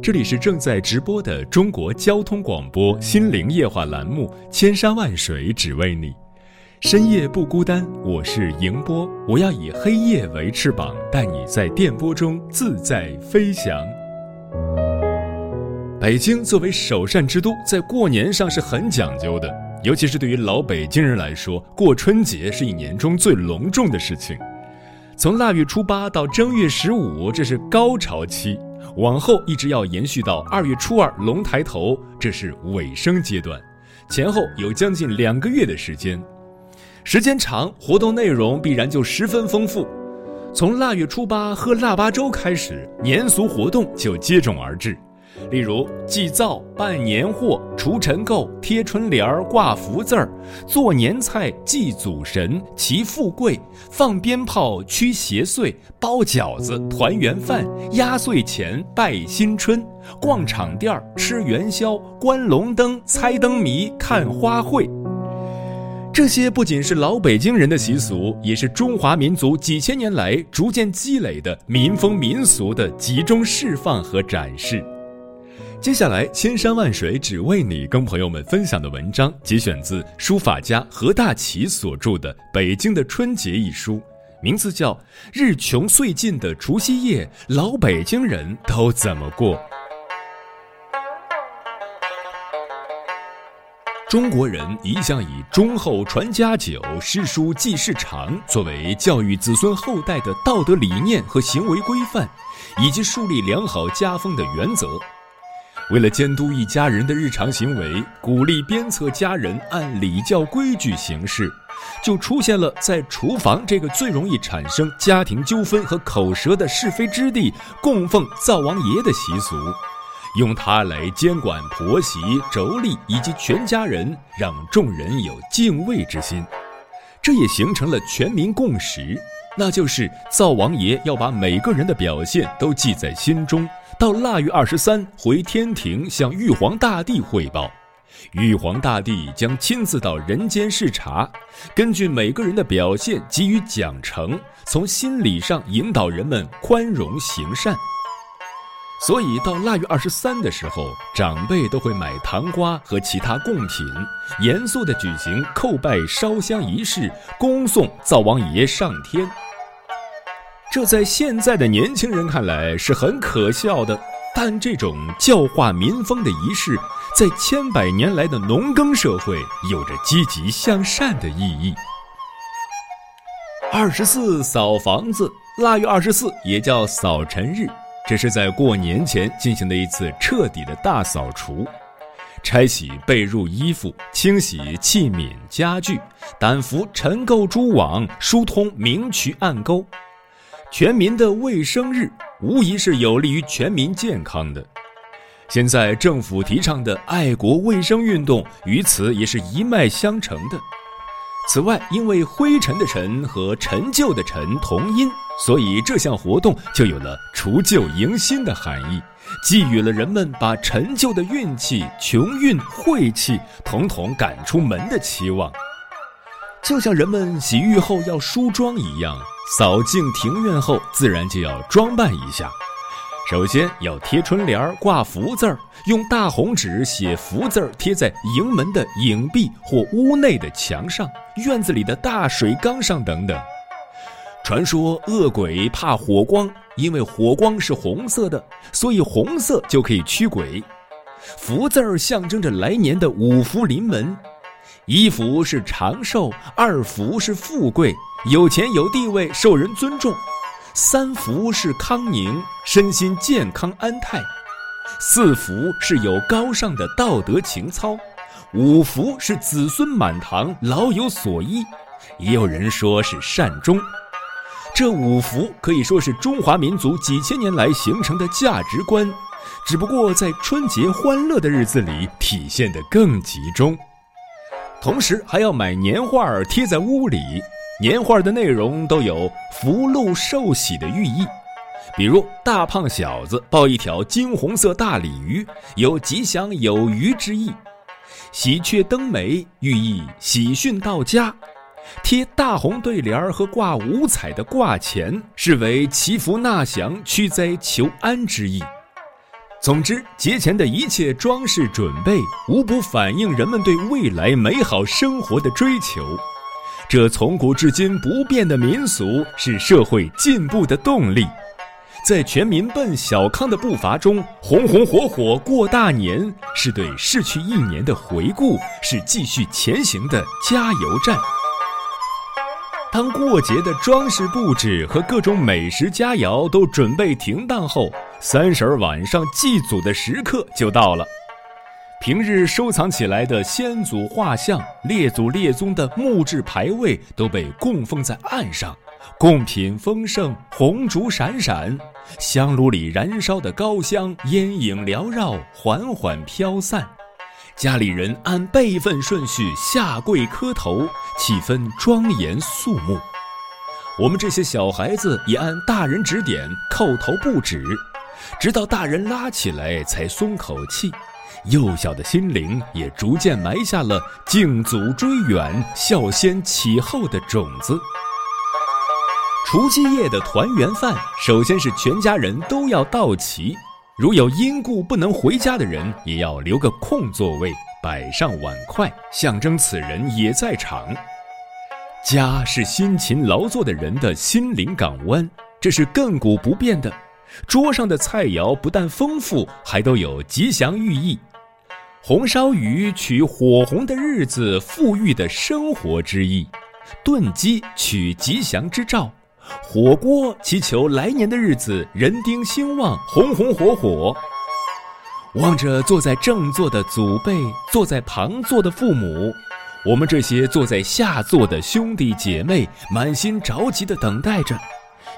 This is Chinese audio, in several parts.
这里是正在直播的中国交通广播心灵夜话栏目《千山万水只为你》，深夜不孤单，我是迎波，我要以黑夜为翅膀，带你在电波中自在飞翔。北京作为首善之都，在过年上是很讲究的，尤其是对于老北京人来说，过春节是一年中最隆重的事情。从腊月初八到正月十五，这是高潮期；往后一直要延续到二月初二龙抬头，这是尾声阶段。前后有将近两个月的时间，时间长，活动内容必然就十分丰富。从腊月初八喝腊八粥开始，年俗活动就接踵而至。例如祭灶、办年货、除尘垢、贴春联儿、挂福字儿、做年菜、祭祖神、祈富贵、放鞭炮、驱邪祟、包饺子、团圆饭、压岁钱、拜新春、逛场店儿、吃元宵、观龙灯、猜灯谜、看花卉。这些不仅是老北京人的习俗，也是中华民族几千年来逐渐积累的民风民俗的集中释放和展示。接下来，千山万水只为你，跟朋友们分享的文章节选自书法家何大奇所著的《北京的春节》一书，名字叫《日穷岁尽的除夕夜，老北京人都怎么过》。中国人一向以忠厚传家久、诗书继世长作为教育子孙后代的道德理念和行为规范，以及树立良好家风的原则。为了监督一家人的日常行为，鼓励鞭策家人按礼教规矩行事，就出现了在厨房这个最容易产生家庭纠纷和口舌的是非之地供奉灶王爷的习俗，用它来监管婆媳妯娌以及全家人，让众人有敬畏之心。这也形成了全民共识，那就是灶王爷要把每个人的表现都记在心中。到腊月二十三回天庭向玉皇大帝汇报，玉皇大帝将亲自到人间视察，根据每个人的表现给予奖惩，从心理上引导人们宽容行善。所以到腊月二十三的时候，长辈都会买糖瓜和其他贡品，严肃地举行叩拜烧香仪式，恭送灶王爷上天。这在现在的年轻人看来是很可笑的，但这种教化民风的仪式，在千百年来的农耕社会有着积极向善的意义。二十四扫房子，腊月二十四也叫扫尘日，这是在过年前进行的一次彻底的大扫除，拆洗被褥衣服，清洗器皿家具，掸拂尘垢蛛网，疏通明渠暗沟。全民的卫生日，无疑是有利于全民健康的。现在政府提倡的爱国卫生运动，与此也是一脉相承的。此外，因为灰尘的尘和陈旧的陈同音，所以这项活动就有了除旧迎新的含义，寄予了人们把陈旧的运气、穷运、晦气统统赶出门的期望。就像人们洗浴后要梳妆一样。扫净庭院后，自然就要装扮一下。首先要贴春联、挂福字儿，用大红纸写福字儿，贴在营门的影壁或屋内的墙上、院子里的大水缸上等等。传说恶鬼怕火光，因为火光是红色的，所以红色就可以驱鬼。福字儿象征着来年的五福临门。一福是长寿，二福是富贵，有钱有地位，受人尊重；三福是康宁，身心健康安泰；四福是有高尚的道德情操；五福是子孙满堂，老有所依。也有人说是善终。这五福可以说是中华民族几千年来形成的价值观，只不过在春节欢乐的日子里体现得更集中。同时还要买年画贴在屋里，年画的内容都有福禄寿喜的寓意，比如大胖小子抱一条金红色大鲤鱼，有吉祥有余之意；喜鹊登梅，寓意喜讯到家；贴大红对联和挂五彩的挂钱，是为祈福纳祥、驱灾求安之意。总之，节前的一切装饰准备，无不反映人们对未来美好生活的追求。这从古至今不变的民俗，是社会进步的动力。在全民奔小康的步伐中，红红火火过大年，是对逝去一年的回顾，是继续前行的加油站。当过节的装饰布置和各种美食佳肴都准备停当后，三十晚上祭祖的时刻就到了。平日收藏起来的先祖画像、列祖列宗的木质牌位都被供奉在岸上，贡品丰盛，红烛闪闪，香炉里燃烧的高香烟影缭绕，缓缓飘散。家里人按辈分顺序下跪磕头，气氛庄严肃穆。我们这些小孩子也按大人指点叩头不止，直到大人拉起来才松口气。幼小的心灵也逐渐埋下了敬祖追远、孝先启后的种子。除夕夜的团圆饭，首先是全家人都要到齐。如有因故不能回家的人，也要留个空座位，摆上碗筷，象征此人也在场。家是辛勤劳作的人的心灵港湾，这是亘古不变的。桌上的菜肴不但丰富，还都有吉祥寓意。红烧鱼取火红的日子、富裕的生活之意；炖鸡取吉祥之兆。火锅祈求来年的日子人丁兴旺，红红火火。望着坐在正座的祖辈，坐在旁座的父母，我们这些坐在下座的兄弟姐妹，满心着急地等待着，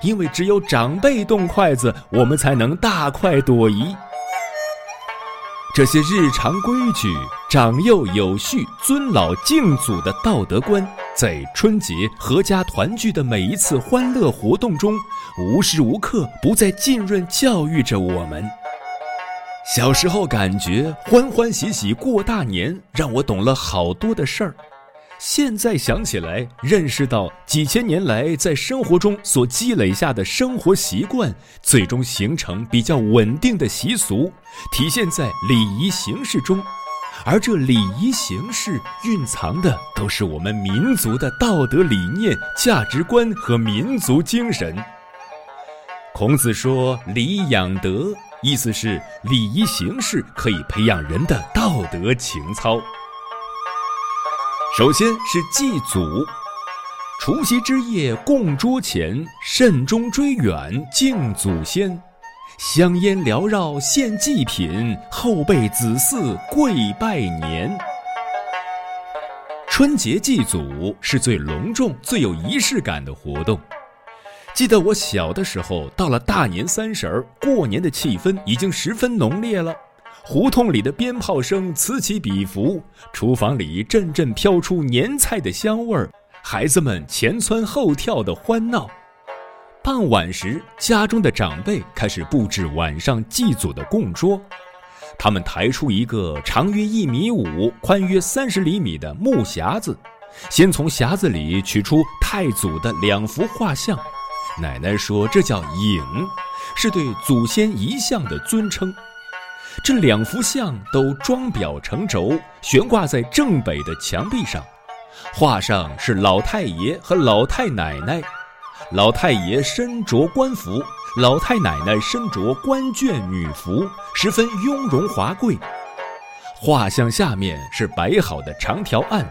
因为只有长辈动筷子，我们才能大快朵颐。这些日常规矩、长幼有序、尊老敬祖的道德观。在春节阖家团聚的每一次欢乐活动中，无时无刻不在浸润教育着我们。小时候感觉欢欢喜喜过大年，让我懂了好多的事儿。现在想起来，认识到几千年来在生活中所积累下的生活习惯，最终形成比较稳定的习俗，体现在礼仪形式中。而这礼仪形式蕴藏的都是我们民族的道德理念、价值观和民族精神。孔子说“礼养德”，意思是礼仪形式可以培养人的道德情操。首先是祭祖，除夕之夜供桌前，慎终追远敬祖先。香烟缭绕献祭品，后辈子嗣跪拜年。春节祭祖是最隆重、最有仪式感的活动。记得我小的时候，到了大年三十儿，过年的气氛已经十分浓烈了。胡同里的鞭炮声此起彼伏，厨房里阵阵飘出年菜的香味儿，孩子们前蹿后跳的欢闹。傍晚时，家中的长辈开始布置晚上祭祖的供桌。他们抬出一个长约一米五、宽约三十厘米的木匣子，先从匣子里取出太祖的两幅画像。奶奶说这叫影，是对祖先遗像的尊称。这两幅像都装裱成轴，悬挂在正北的墙壁上。画上是老太爷和老太奶奶。老太爷身着官服，老太奶奶身着官眷女服，十分雍容华贵。画像下面是摆好的长条案，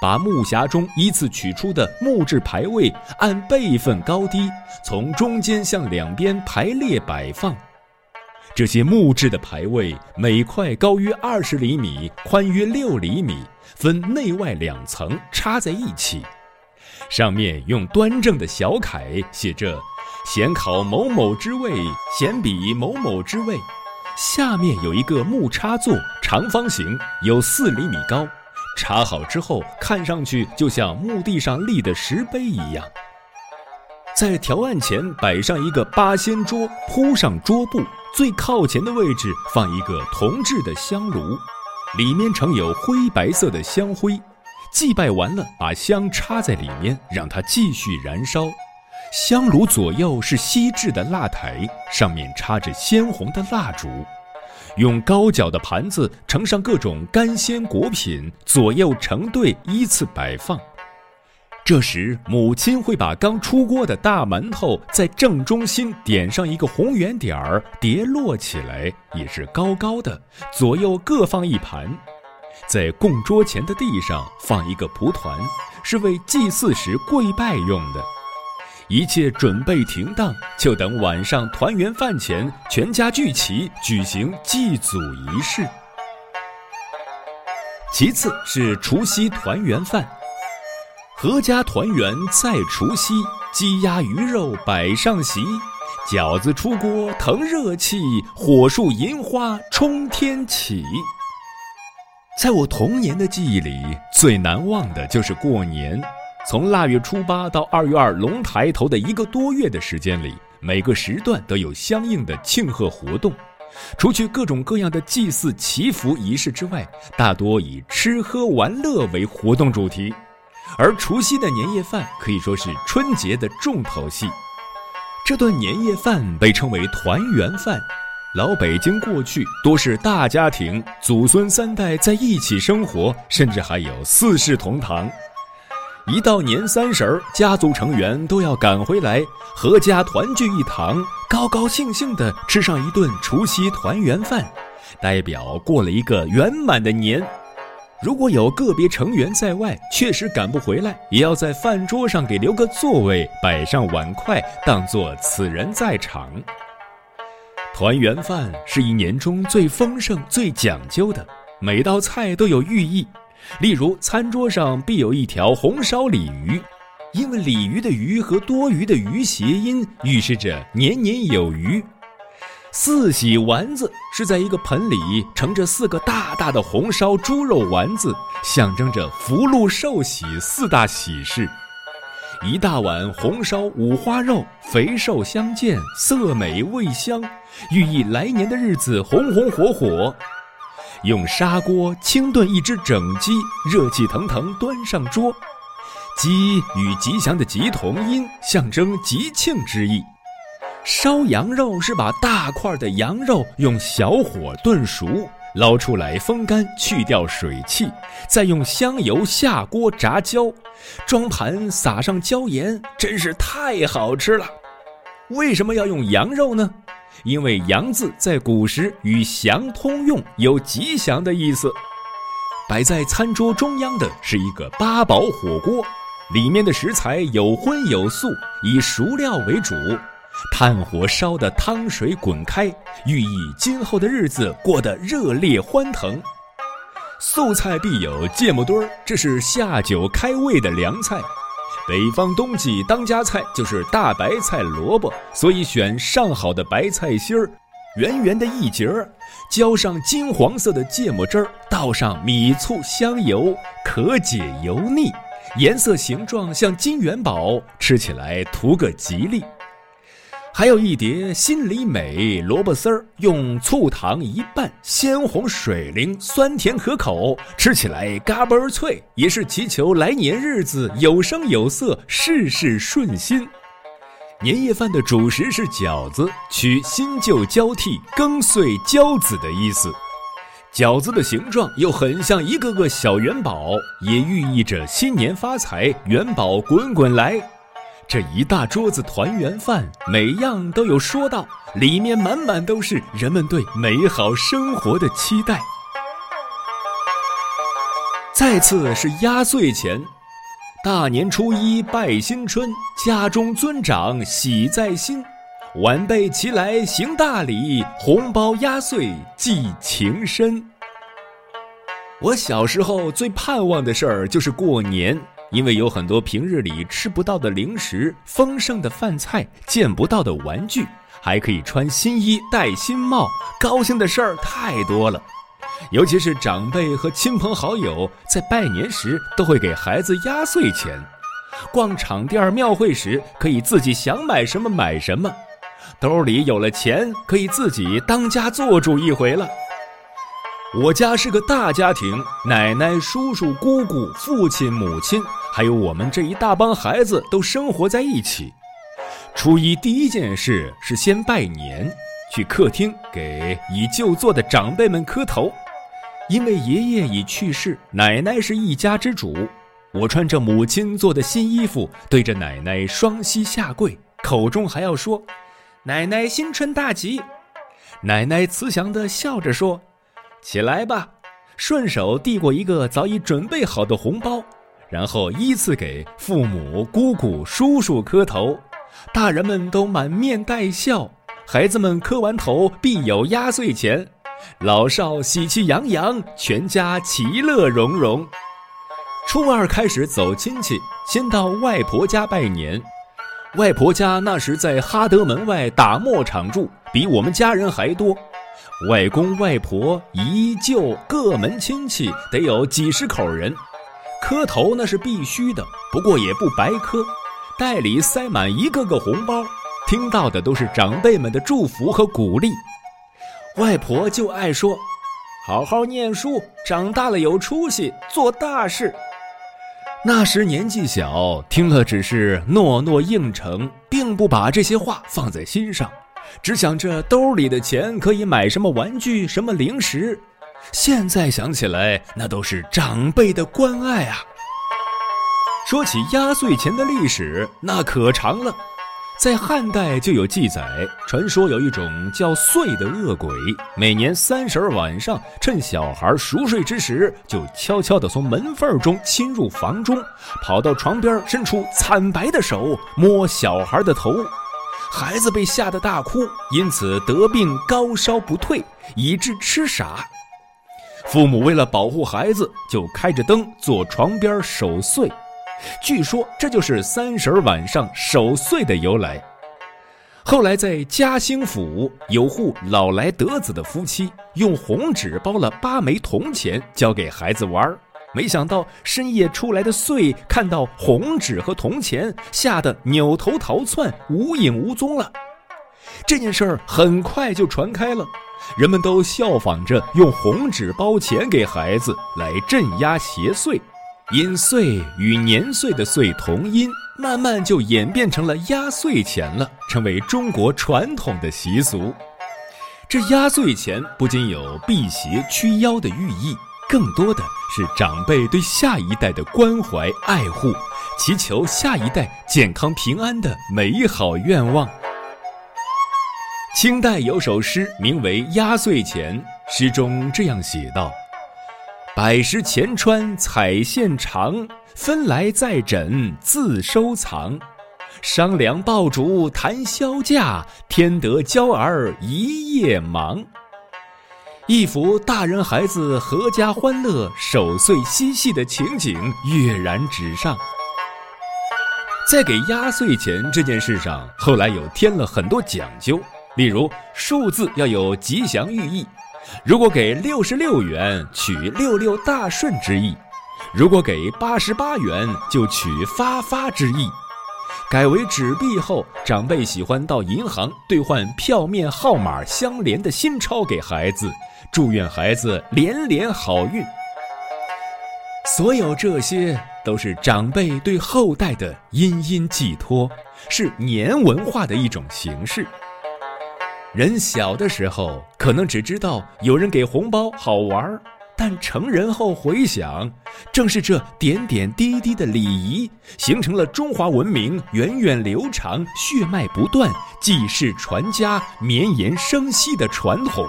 把木匣中依次取出的木质牌位按辈分高低，从中间向两边排列摆放。这些木质的牌位每块高约二十厘米，宽约六厘米，分内外两层插在一起。上面用端正的小楷写着“显考某某之位，显比某某之位”，下面有一个木插座，长方形，有四厘米高。插好之后，看上去就像墓地上立的石碑一样。在条案前摆上一个八仙桌，铺上桌布，最靠前的位置放一个铜制的香炉，里面盛有灰白色的香灰。祭拜完了，把香插在里面，让它继续燃烧。香炉左右是锡制的蜡台，上面插着鲜红的蜡烛。用高脚的盘子盛上各种干鲜果品，左右成对依次摆放。这时，母亲会把刚出锅的大馒头在正中心点上一个红圆点儿，叠摞起来也是高高的，左右各放一盘。在供桌前的地上放一个蒲团，是为祭祀时跪拜用的。一切准备停当，就等晚上团圆饭前，全家聚齐举行祭祖仪式。其次是除夕团圆饭，阖家团圆在除夕，鸡鸭鱼肉摆上席，饺子出锅腾热气，火树银花冲天起。在我童年的记忆里，最难忘的就是过年。从腊月初八到二月二龙抬头的一个多月的时间里，每个时段都有相应的庆贺活动。除去各种各样的祭祀祈福仪式之外，大多以吃喝玩乐为活动主题。而除夕的年夜饭可以说是春节的重头戏。这顿年夜饭被称为团圆饭。老北京过去多是大家庭，祖孙三代在一起生活，甚至还有四世同堂。一到年三十儿，家族成员都要赶回来，阖家团聚一堂，高高兴兴地吃上一顿除夕团圆饭，代表过了一个圆满的年。如果有个别成员在外，确实赶不回来，也要在饭桌上给留个座位，摆上碗筷，当做此人在场。团圆饭是一年中最丰盛、最讲究的，每道菜都有寓意。例如，餐桌上必有一条红烧鲤鱼，因为鲤鱼的“鱼”和多余的“鱼”谐音，预示着年年有余。四喜丸子是在一个盆里盛着四个大大的红烧猪肉丸子，象征着福禄寿喜四大喜事。一大碗红烧五花肉，肥瘦相间，色美味香，寓意来年的日子红红火火。用砂锅清炖一只整鸡，热气腾腾端上桌。鸡与吉祥的“吉”同音，象征吉庆之意。烧羊肉是把大块的羊肉用小火炖熟，捞出来风干，去掉水汽，再用香油下锅炸焦，装盘撒上椒盐，真是太好吃了。为什么要用羊肉呢？因为“羊”字在古时与“祥”通用，有吉祥的意思。摆在餐桌中央的是一个八宝火锅，里面的食材有荤有素，以熟料为主，炭火烧的汤水滚开，寓意今后的日子过得热烈欢腾。素菜必有芥末墩儿，这是下酒开胃的凉菜。北方冬季当家菜就是大白菜、萝卜，所以选上好的白菜心儿，圆圆的一截儿，浇上金黄色的芥末汁儿，倒上米醋、香油，可解油腻，颜色形状像金元宝，吃起来图个吉利。还有一碟心里美萝卜丝儿，用醋糖一拌，鲜红水灵，酸甜可口，吃起来嘎嘣脆，也是祈求来年日子有声有色，事事顺心。年夜饭的主食是饺子，取新旧交替、更岁交子的意思。饺子的形状又很像一个个小元宝，也寓意着新年发财，元宝滚滚来。这一大桌子团圆饭，每样都有说道，里面满满都是人们对美好生活的期待。再次是压岁钱，大年初一拜新春，家中尊长喜在心，晚辈齐来行大礼，红包压岁寄情深。我小时候最盼望的事儿就是过年。因为有很多平日里吃不到的零食、丰盛的饭菜、见不到的玩具，还可以穿新衣、戴新帽，高兴的事儿太多了。尤其是长辈和亲朋好友在拜年时，都会给孩子压岁钱；逛场店庙会时，可以自己想买什么买什么，兜里有了钱，可以自己当家做主一回了。我家是个大家庭，奶奶、叔叔、姑姑、父亲、母亲，还有我们这一大帮孩子都生活在一起。初一第一件事是先拜年，去客厅给已就座的长辈们磕头。因为爷爷已去世，奶奶是一家之主。我穿着母亲做的新衣服，对着奶奶双膝下跪，口中还要说：“奶奶新春大吉。”奶奶慈祥地笑着说：“起来吧。”顺手递过一个早已准备好的红包，然后依次给父母、姑姑、叔叔磕头。大人们都满面带笑，孩子们磕完头必有压岁钱。老少喜气洋洋，全家其乐融融。初二开始走亲戚，先到外婆家拜年。外婆家那时在哈德门外打磨厂住，比我们家人还多。外公外婆姨舅各门亲戚得有几十口人，磕头那是必须的，不过也不白磕，袋里塞满一个个红包，听到的都是长辈们的祝福和鼓励。外婆就爱说：“好好念书，长大了有出息，做大事。”那时年纪小，听了只是诺诺应承，并不把这些话放在心上，只想着兜里的钱可以买什么玩具、什么零食。现在想起来，那都是长辈的关爱啊。说起压岁钱的历史，那可长了。在汉代就有记载，传说有一种叫祟的恶鬼，每年三十晚上，趁小孩熟睡之时，就悄悄地从门缝中侵入房中，跑到床边，伸出惨白的手摸小孩的头，孩子被吓得大哭，因此得病高烧不退，以致痴傻。父母为了保护孩子，就开着灯坐床边守岁。据说这就是三十晚上守岁的由来。后来在嘉兴府有户老来得子的夫妻，用红纸包了八枚铜钱交给孩子玩儿没想到深夜出来的岁看到红纸和铜钱，吓得扭头逃窜，无影无踪了。这件事儿很快就传开了，人们都效仿着用红纸包钱给孩子来镇压邪祟。因岁与年岁的岁同音，慢慢就演变成了压岁钱了，成为中国传统的习俗。这压岁钱不仅有辟邪驱妖的寓意，更多的是长辈对下一代的关怀爱护，祈求下一代健康平安的美好愿望。清代有首诗名为《压岁钱》，诗中这样写道。百十钱穿彩线长，分来再枕自收藏。商量爆竹谈销价，添得娇儿一夜忙。一幅大人孩子阖家欢乐、守岁嬉戏的情景跃然纸上。在给压岁钱这件事上，后来有添了很多讲究，例如数字要有吉祥寓意。如果给六十六元，取六六大顺之意；如果给八十八元，就取发发之意。改为纸币后，长辈喜欢到银行兑换票面号码相连的新钞给孩子，祝愿孩子连连好运。所有这些都是长辈对后代的殷殷寄托，是年文化的一种形式。人小的时候可能只知道有人给红包好玩儿，但成人后回想，正是这点点滴滴的礼仪，形成了中华文明源远流长、血脉不断、继世传家、绵延生息的传统，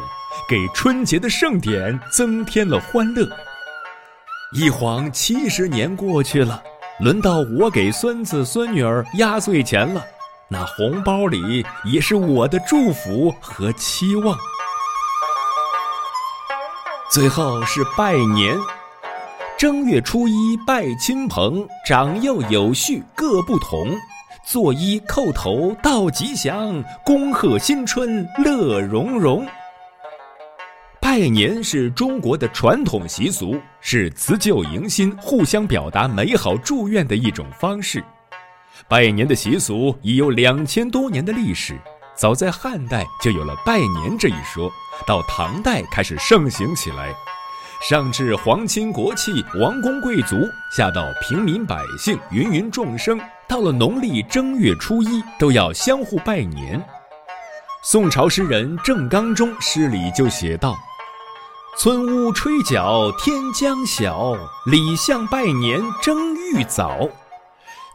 给春节的盛典增添了欢乐。一晃七十年过去了，轮到我给孙子孙女儿压岁钱了。那红包里也是我的祝福和期望。最后是拜年，正月初一拜亲朋，长幼有序各不同。作揖叩头道吉祥，恭贺新春乐融融。拜年是中国的传统习俗，是辞旧迎新、互相表达美好祝愿的一种方式。拜年的习俗已有两千多年的历史，早在汉代就有了拜年这一说，到唐代开始盛行起来。上至皇亲国戚、王公贵族，下到平民百姓、芸芸众生，到了农历正月初一，都要相互拜年。宋朝诗人郑刚中诗里就写道：“村屋吹角天将晓，里巷拜年争欲早。”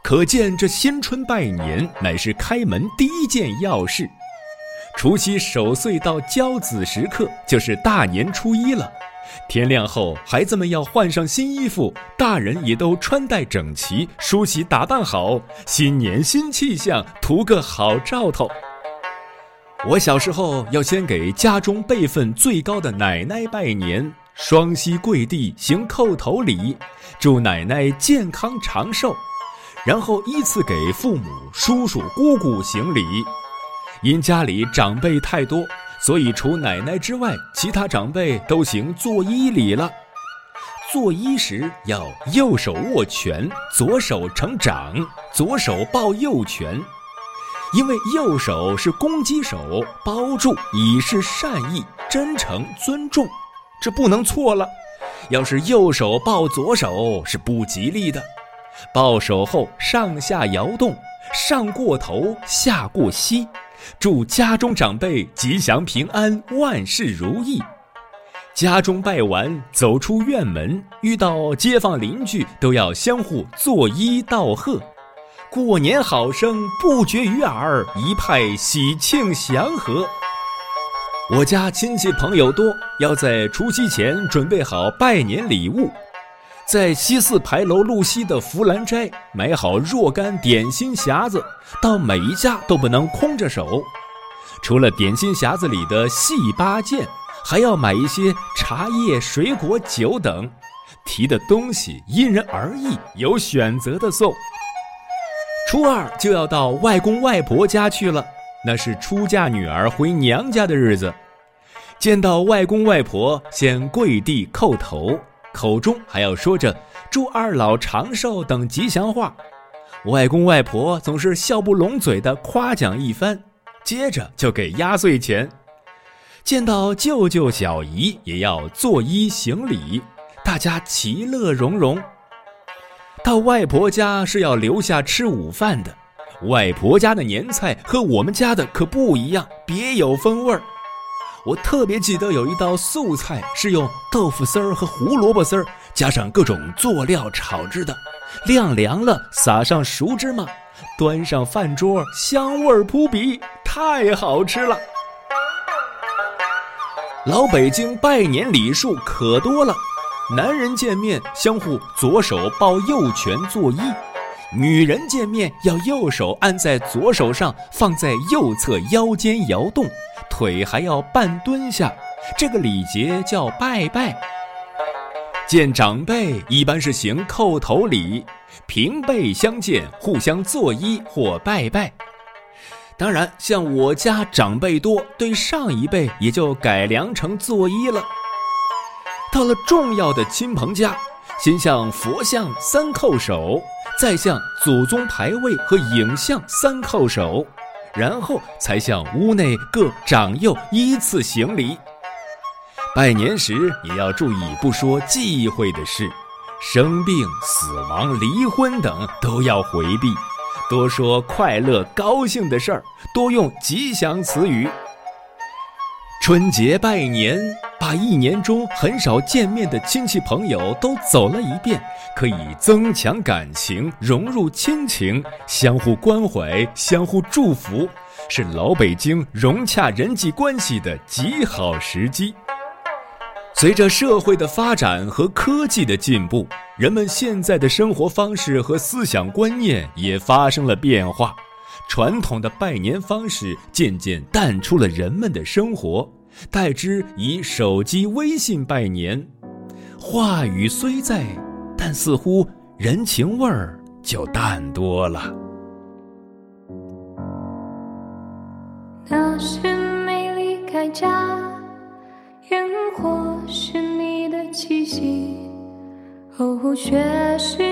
可见这新春拜年乃是开门第一件要事。除夕守岁到交子时刻，就是大年初一了。天亮后，孩子们要换上新衣服，大人也都穿戴整齐，梳洗打扮好，新年新气象，图个好兆头。我小时候要先给家中辈分最高的奶奶拜年，双膝跪地行叩头礼，祝奶奶健康长寿，然后依次给父母、叔叔、姑姑行礼。因家里长辈太多。所以，除奶奶之外，其他长辈都行作揖礼了。作揖时要右手握拳，左手成掌，左手抱右拳，因为右手是公鸡手，包住以示善意、真诚、尊重，这不能错了。要是右手抱左手是不吉利的。抱手后上下摇动，上过头，下过膝。祝家中长辈吉祥平安，万事如意。家中拜完，走出院门，遇到街坊邻居，都要相互作揖道贺。过年好声不绝于耳，一派喜庆祥和。我家亲戚朋友多，要在除夕前准备好拜年礼物。在西四牌楼路西的福兰斋买好若干点心匣子，到每一家都不能空着手。除了点心匣子里的细八件，还要买一些茶叶、水果、酒等。提的东西因人而异，有选择的送。初二就要到外公外婆家去了，那是出嫁女儿回娘家的日子。见到外公外婆，先跪地叩头。口中还要说着“祝二老长寿”等吉祥话，外公外婆总是笑不拢嘴的夸奖一番，接着就给压岁钱。见到舅舅小姨也要作揖行礼，大家其乐融融。到外婆家是要留下吃午饭的，外婆家的年菜和我们家的可不一样，别有风味儿。我特别记得有一道素菜是用豆腐丝儿和胡萝卜丝儿加上各种佐料炒制的，晾凉了撒上熟芝麻，端上饭桌，香味扑鼻，太好吃了。老北京拜年礼数可多了，男人见面相互左手抱右拳作揖，女人见面要右手按在左手上，放在右侧腰间摇动。腿还要半蹲下，这个礼节叫拜拜。见长辈一般是行叩头礼，平辈相见互相作揖或拜拜。当然，像我家长辈多，对上一辈也就改良成作揖了。到了重要的亲朋家，先向佛像三叩首，再向祖宗牌位和影像三叩首。然后才向屋内各长幼依次行礼。拜年时也要注意不说忌讳的事，生病、死亡、离婚等都要回避，多说快乐、高兴的事儿，多用吉祥词语。春节拜年，把一年中很少见面的亲戚朋友都走了一遍，可以增强感情，融入亲情，相互关怀，相互祝福，是老北京融洽人际关系的极好时机。随着社会的发展和科技的进步，人们现在的生活方式和思想观念也发生了变化，传统的拜年方式渐渐淡出了人们的生活。代之以手机微信拜年。话语虽在，但似乎人情味儿就淡多了。那是没离开家，烟火是你的气息，呕血是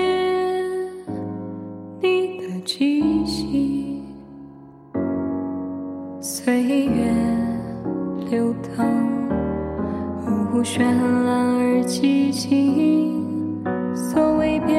你的气息，岁月。流淌。呜呜绚烂而寂静所谓别